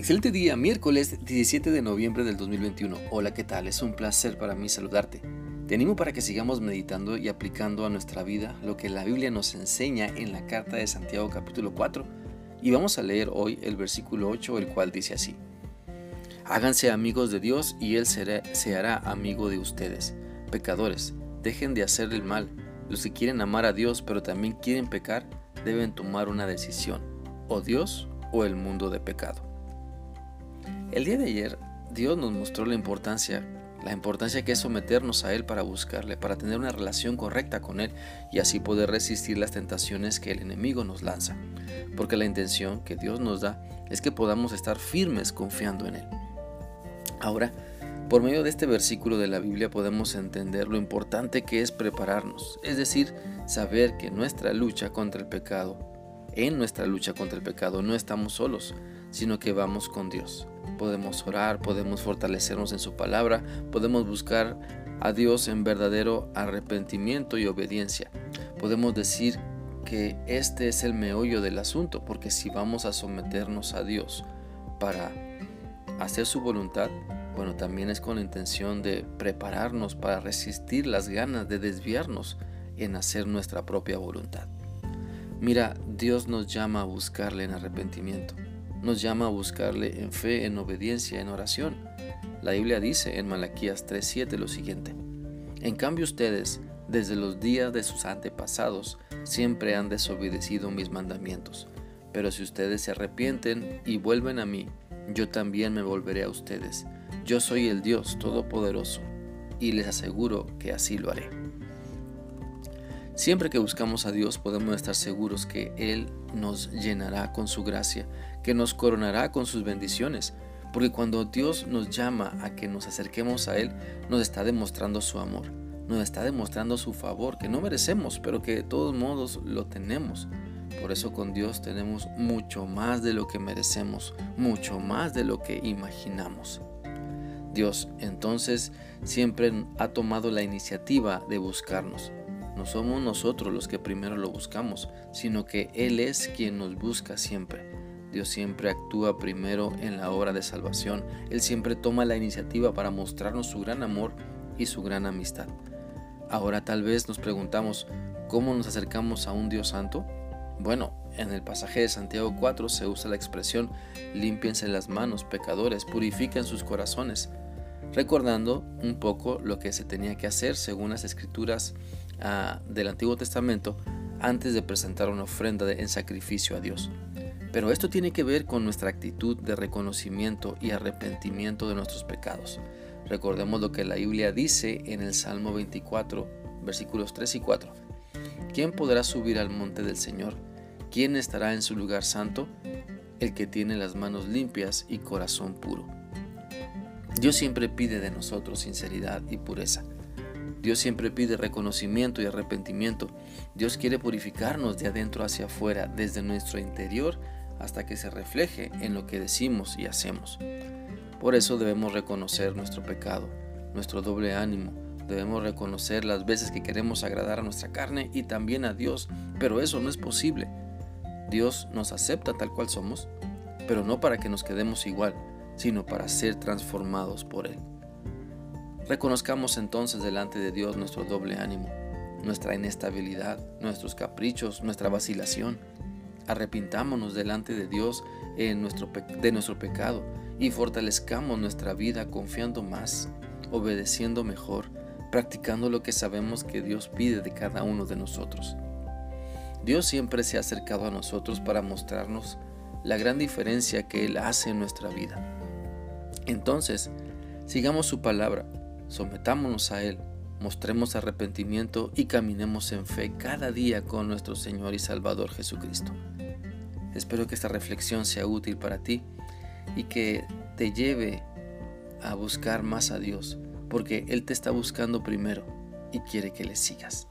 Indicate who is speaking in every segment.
Speaker 1: Excelente día, miércoles 17 de noviembre del 2021. Hola, ¿qué tal? Es un placer para mí saludarte. Te animo para que sigamos meditando y aplicando a nuestra vida lo que la Biblia nos enseña en la carta de Santiago capítulo 4 y vamos a leer hoy el versículo 8, el cual dice así. Háganse amigos de Dios y Él se hará amigo de ustedes. Pecadores, dejen de hacer el mal. Los que quieren amar a Dios pero también quieren pecar deben tomar una decisión, o Dios o el mundo de pecado. El día de ayer Dios nos mostró la importancia, la importancia que es someternos a Él para buscarle, para tener una relación correcta con Él y así poder resistir las tentaciones que el enemigo nos lanza. Porque la intención que Dios nos da es que podamos estar firmes confiando en Él. Ahora, por medio de este versículo de la Biblia podemos entender lo importante que es prepararnos, es decir, saber que nuestra lucha contra el pecado, en nuestra lucha contra el pecado no estamos solos, sino que vamos con Dios podemos orar, podemos fortalecernos en su palabra, podemos buscar a Dios en verdadero arrepentimiento y obediencia. Podemos decir que este es el meollo del asunto, porque si vamos a someternos a Dios para hacer su voluntad, bueno, también es con la intención de prepararnos para resistir las ganas de desviarnos en hacer nuestra propia voluntad. Mira, Dios nos llama a buscarle en arrepentimiento nos llama a buscarle en fe, en obediencia, en oración. La Biblia dice en Malaquías 3:7 lo siguiente: En cambio ustedes, desde los días de sus antepasados, siempre han desobedecido mis mandamientos. Pero si ustedes se arrepienten y vuelven a mí, yo también me volveré a ustedes. Yo soy el Dios Todopoderoso, y les aseguro que así lo haré. Siempre que buscamos a Dios podemos estar seguros que Él nos llenará con su gracia, que nos coronará con sus bendiciones, porque cuando Dios nos llama a que nos acerquemos a Él, nos está demostrando su amor, nos está demostrando su favor, que no merecemos, pero que de todos modos lo tenemos. Por eso con Dios tenemos mucho más de lo que merecemos, mucho más de lo que imaginamos. Dios entonces siempre ha tomado la iniciativa de buscarnos. No somos nosotros los que primero lo buscamos, sino que Él es quien nos busca siempre. Dios siempre actúa primero en la obra de salvación. Él siempre toma la iniciativa para mostrarnos su gran amor y su gran amistad. Ahora tal vez nos preguntamos, ¿cómo nos acercamos a un Dios santo? Bueno, en el pasaje de Santiago 4 se usa la expresión límpiense las manos, pecadores, purifiquen sus corazones, recordando un poco lo que se tenía que hacer según las escrituras del Antiguo Testamento antes de presentar una ofrenda en sacrificio a Dios. Pero esto tiene que ver con nuestra actitud de reconocimiento y arrepentimiento de nuestros pecados. Recordemos lo que la Biblia dice en el Salmo 24, versículos 3 y 4. ¿Quién podrá subir al monte del Señor? ¿Quién estará en su lugar santo? El que tiene las manos limpias y corazón puro. Dios siempre pide de nosotros sinceridad y pureza. Dios siempre pide reconocimiento y arrepentimiento. Dios quiere purificarnos de adentro hacia afuera, desde nuestro interior hasta que se refleje en lo que decimos y hacemos. Por eso debemos reconocer nuestro pecado, nuestro doble ánimo. Debemos reconocer las veces que queremos agradar a nuestra carne y también a Dios, pero eso no es posible. Dios nos acepta tal cual somos, pero no para que nos quedemos igual, sino para ser transformados por Él. Reconozcamos entonces delante de Dios nuestro doble ánimo, nuestra inestabilidad, nuestros caprichos, nuestra vacilación. Arrepintámonos delante de Dios de nuestro pecado y fortalezcamos nuestra vida confiando más, obedeciendo mejor, practicando lo que sabemos que Dios pide de cada uno de nosotros. Dios siempre se ha acercado a nosotros para mostrarnos la gran diferencia que Él hace en nuestra vida. Entonces, sigamos su palabra Sometámonos a Él, mostremos arrepentimiento y caminemos en fe cada día con nuestro Señor y Salvador Jesucristo. Espero que esta reflexión sea útil para ti y que te lleve a buscar más a Dios, porque Él te está buscando primero y quiere que le sigas.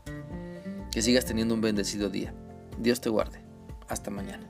Speaker 1: Que sigas teniendo un bendecido día. Dios te guarde. Hasta mañana.